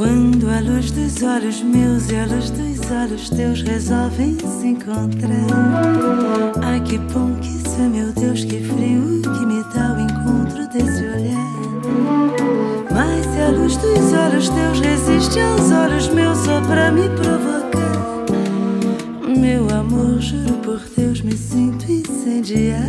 Quando a luz dos olhos meus e a luz dos olhos teus resolvem se encontrar. Ai que bom que isso é, meu Deus, que frio que me dá o encontro desse olhar. Mas se a luz dos olhos teus resiste aos olhos meus só pra me provocar. Meu amor, juro por Deus, me sinto incendiar.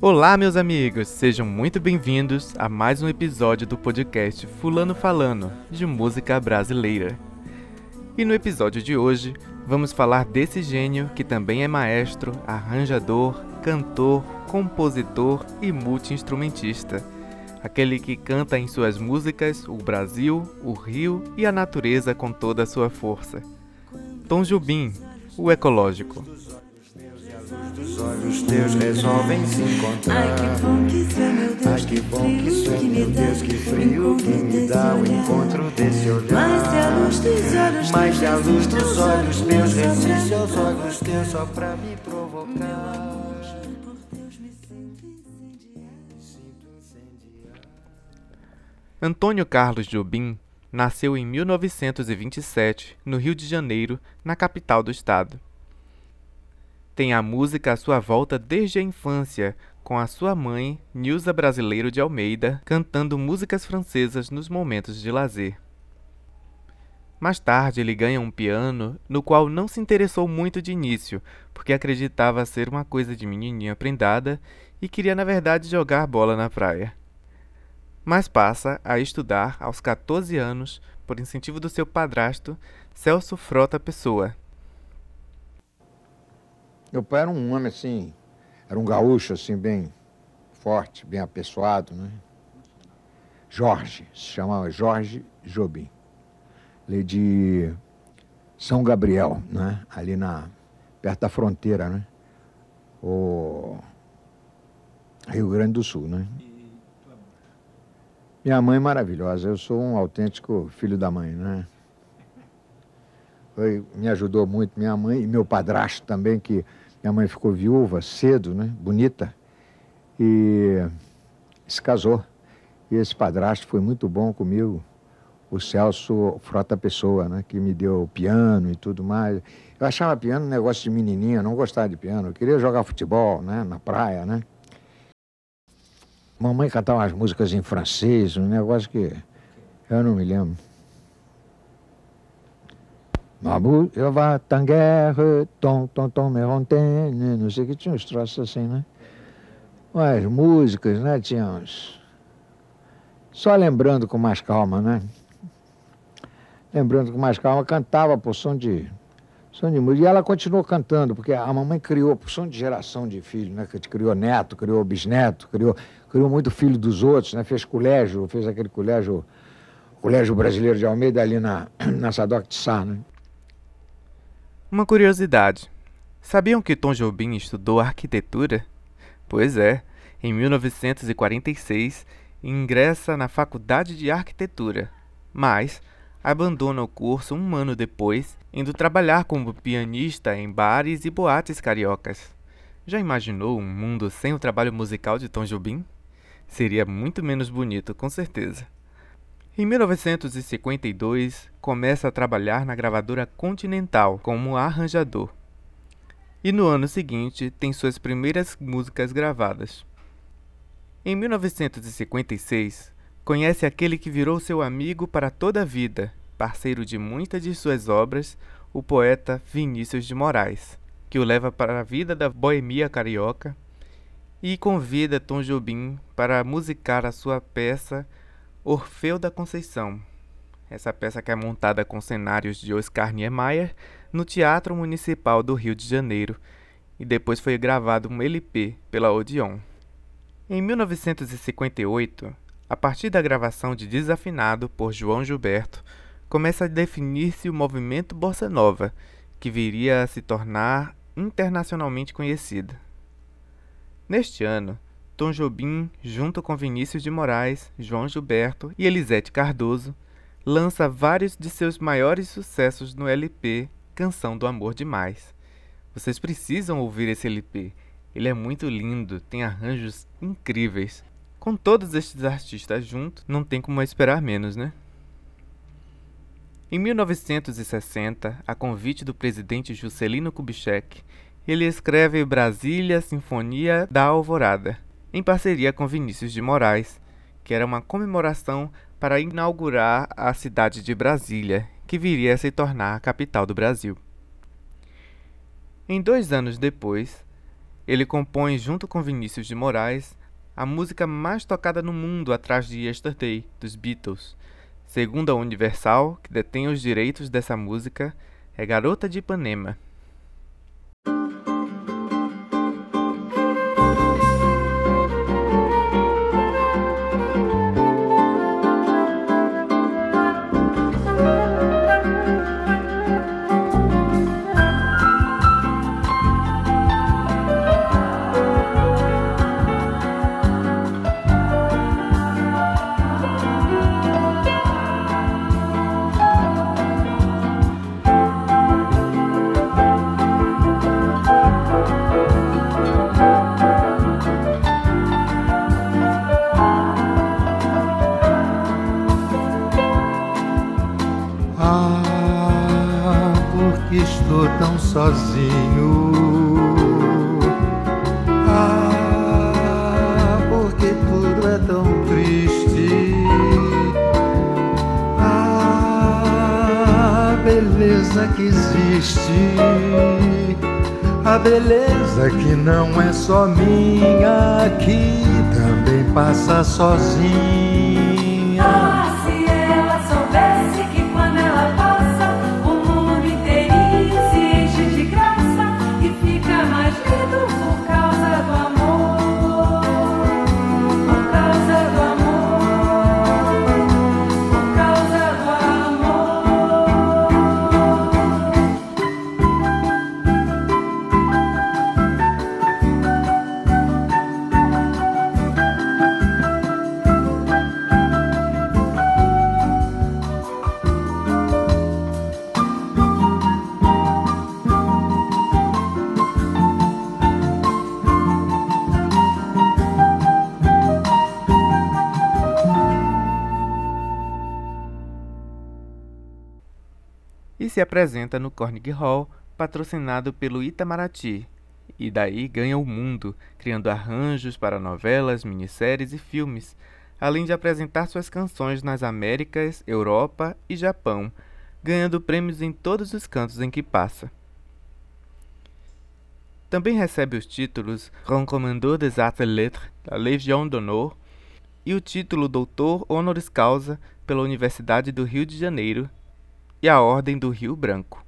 Olá, meus amigos, sejam muito bem-vindos a mais um episódio do podcast Fulano Falando de música brasileira. E no episódio de hoje, vamos falar desse gênio que também é maestro, arranjador, cantor, compositor e multiinstrumentista. Aquele que canta em suas músicas o Brasil, o Rio e a natureza com toda a sua força. Tom Jubim, o ecológico os olhos teus resolvem se encontrar. Ai que bom que isso é, meu Deus, Ai, que bom que isso é, meu Deus, que frio que me dá o encontro desse olhar. Mas se a luz dos olhos Mas a teus luz dos olhos meus resiste me aos olhos teus só pra me provocar. Por Deus, me sinto incendiar. Antônio Carlos Jobim nasceu em 1927, no Rio de Janeiro, na capital do estado. Tem a música à sua volta desde a infância, com a sua mãe, Nilza Brasileiro de Almeida, cantando músicas francesas nos momentos de lazer. Mais tarde, ele ganha um piano, no qual não se interessou muito de início, porque acreditava ser uma coisa de menininha prendada e queria, na verdade, jogar bola na praia. Mas passa a estudar aos 14 anos, por incentivo do seu padrasto, Celso Frota Pessoa, Meu pai era um homem assim, era um gaúcho assim, bem forte, bem apessoado, né? Jorge, se chamava Jorge Jobim. Ele é de São Gabriel, né? Ali na, perto da fronteira, né? O Rio Grande do Sul, né? Minha mãe é maravilhosa, eu sou um autêntico filho da mãe, né? Foi, me ajudou muito minha mãe e meu padrasto também, que minha mãe ficou viúva cedo, né? Bonita. E se casou. E esse padrasto foi muito bom comigo, o Celso Frota Pessoa, né? Que me deu piano e tudo mais. Eu achava piano um negócio de menininha, não gostava de piano. Eu queria jogar futebol, né? Na praia, né? Mamãe cantava umas músicas em francês, um negócio que eu não me lembro. Mabu, eu vá tanguerre, tom, tom, tom, me rontene, não sei o que, tinha uns troços assim, né? Umas músicas, né? Tinha uns. Só lembrando com mais calma, né? Lembrando com mais calma, cantava por som de. Som de música. E ela continuou cantando, porque a mamãe criou, por som de geração de filhos, né? Que criou neto, criou bisneto, criou, criou muito filho dos outros, né? Fez colégio, fez aquele colégio, colégio brasileiro de Almeida ali na, na Sadoc de Sá, né? Uma curiosidade: sabiam que Tom Jobim estudou arquitetura? Pois é, em 1946 ingressa na Faculdade de Arquitetura, mas abandona o curso um ano depois, indo trabalhar como pianista em bares e boates cariocas. Já imaginou um mundo sem o trabalho musical de Tom Jobim? Seria muito menos bonito, com certeza. Em 1952, começa a trabalhar na gravadora Continental como arranjador. E no ano seguinte, tem suas primeiras músicas gravadas. Em 1956, conhece aquele que virou seu amigo para toda a vida, parceiro de muitas de suas obras, o poeta Vinícius de Moraes, que o leva para a vida da boemia carioca e convida Tom Jobim para musicar a sua peça Orfeu da Conceição. Essa peça que é montada com cenários de Oscar Niemeyer no Teatro Municipal do Rio de Janeiro e depois foi gravado um LP pela Odeon. Em 1958, a partir da gravação de Desafinado por João Gilberto, começa a definir-se o movimento bossa nova, que viria a se tornar internacionalmente conhecida. Neste ano, Tom Jobim, junto com Vinícius de Moraes, João Gilberto e Elisete Cardoso, lança vários de seus maiores sucessos no LP Canção do Amor Demais. Vocês precisam ouvir esse LP. Ele é muito lindo, tem arranjos incríveis. Com todos estes artistas juntos, não tem como esperar menos, né? Em 1960, a convite do presidente Juscelino Kubitschek, ele escreve Brasília Sinfonia da Alvorada, em parceria com Vinícius de Moraes, que era uma comemoração para inaugurar a cidade de Brasília, que viria a se tornar a capital do Brasil. Em dois anos depois, ele compõe, junto com Vinícius de Moraes, a música mais tocada no mundo atrás de Yesterday, dos Beatles. Segundo a Universal, que detém os direitos dessa música, é Garota de Ipanema. Existe. A beleza que não é só minha, que também passa sozinha. Se apresenta no Carnegie Hall, patrocinado pelo Itamaraty, e daí ganha o mundo, criando arranjos para novelas, minisséries e filmes, além de apresentar suas canções nas Américas, Europa e Japão, ganhando prêmios em todos os cantos em que passa. Também recebe os títulos Grand Commandeur des Arts et Lettres da Légion d'Honneur e o título Doutor Honoris Causa pela Universidade do Rio de Janeiro e a Ordem do Rio Branco.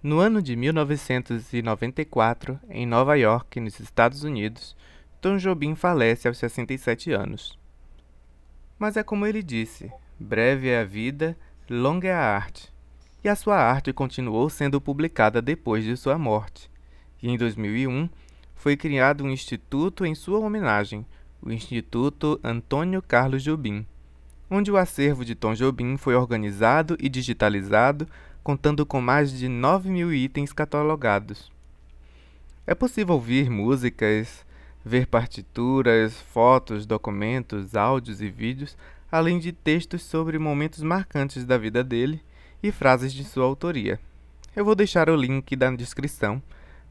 No ano de 1994, em Nova York, nos Estados Unidos, Tom Jobim falece aos 67 anos. Mas é como ele disse: breve é a vida, longa é a arte. E a sua arte continuou sendo publicada depois de sua morte. E em 2001 foi criado um instituto em sua homenagem, o Instituto Antônio Carlos Jobim onde o acervo de Tom Jobim foi organizado e digitalizado, contando com mais de 9 mil itens catalogados. É possível ouvir músicas, ver partituras, fotos, documentos, áudios e vídeos, além de textos sobre momentos marcantes da vida dele e frases de sua autoria. Eu vou deixar o link na descrição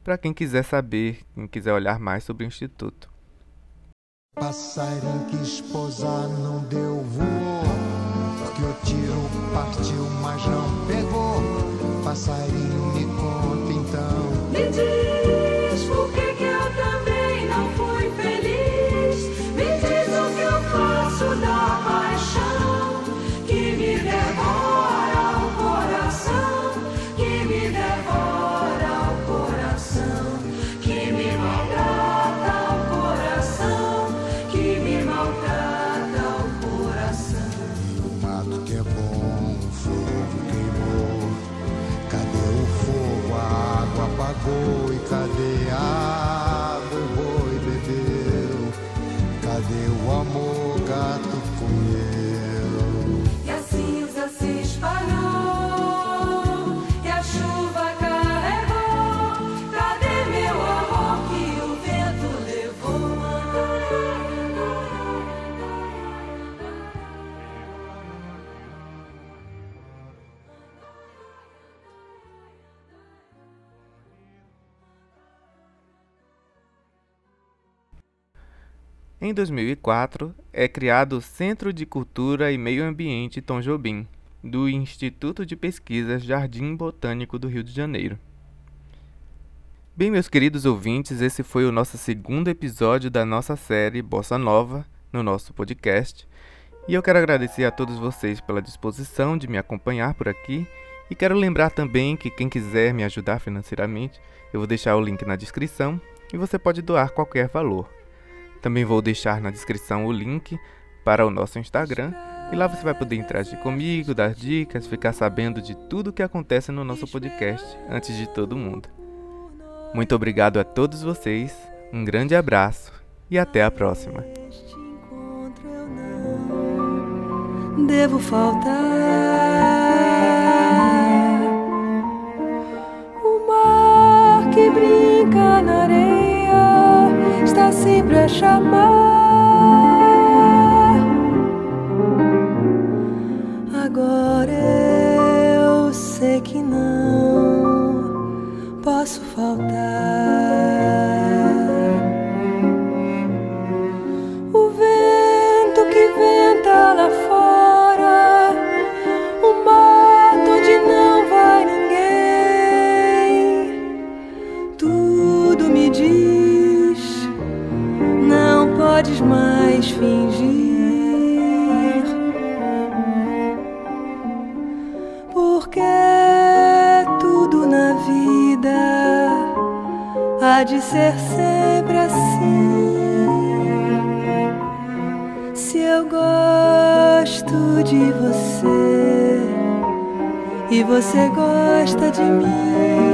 para quem quiser saber, quem quiser olhar mais sobre o Instituto. Passarinho que esposar não deu voo, porque o tiro partiu, mas não pegou. Passarinho me conta então. Em 2004, é criado o Centro de Cultura e Meio Ambiente Tom Jobim, do Instituto de Pesquisas Jardim Botânico do Rio de Janeiro. Bem, meus queridos ouvintes, esse foi o nosso segundo episódio da nossa série Bossa Nova no nosso podcast. E eu quero agradecer a todos vocês pela disposição de me acompanhar por aqui. E quero lembrar também que quem quiser me ajudar financeiramente, eu vou deixar o link na descrição e você pode doar qualquer valor. Também vou deixar na descrição o link para o nosso Instagram e lá você vai poder interagir comigo, dar dicas, ficar sabendo de tudo o que acontece no nosso podcast antes de todo mundo. Muito obrigado a todos vocês, um grande abraço e até a próxima. Devo faltar. O mar que brinca na areia está sempre a chamar. Agora eu sei que não posso faltar. Podes mais fingir. Porque tudo na vida há de ser sempre assim. Se eu gosto de você e você gosta de mim.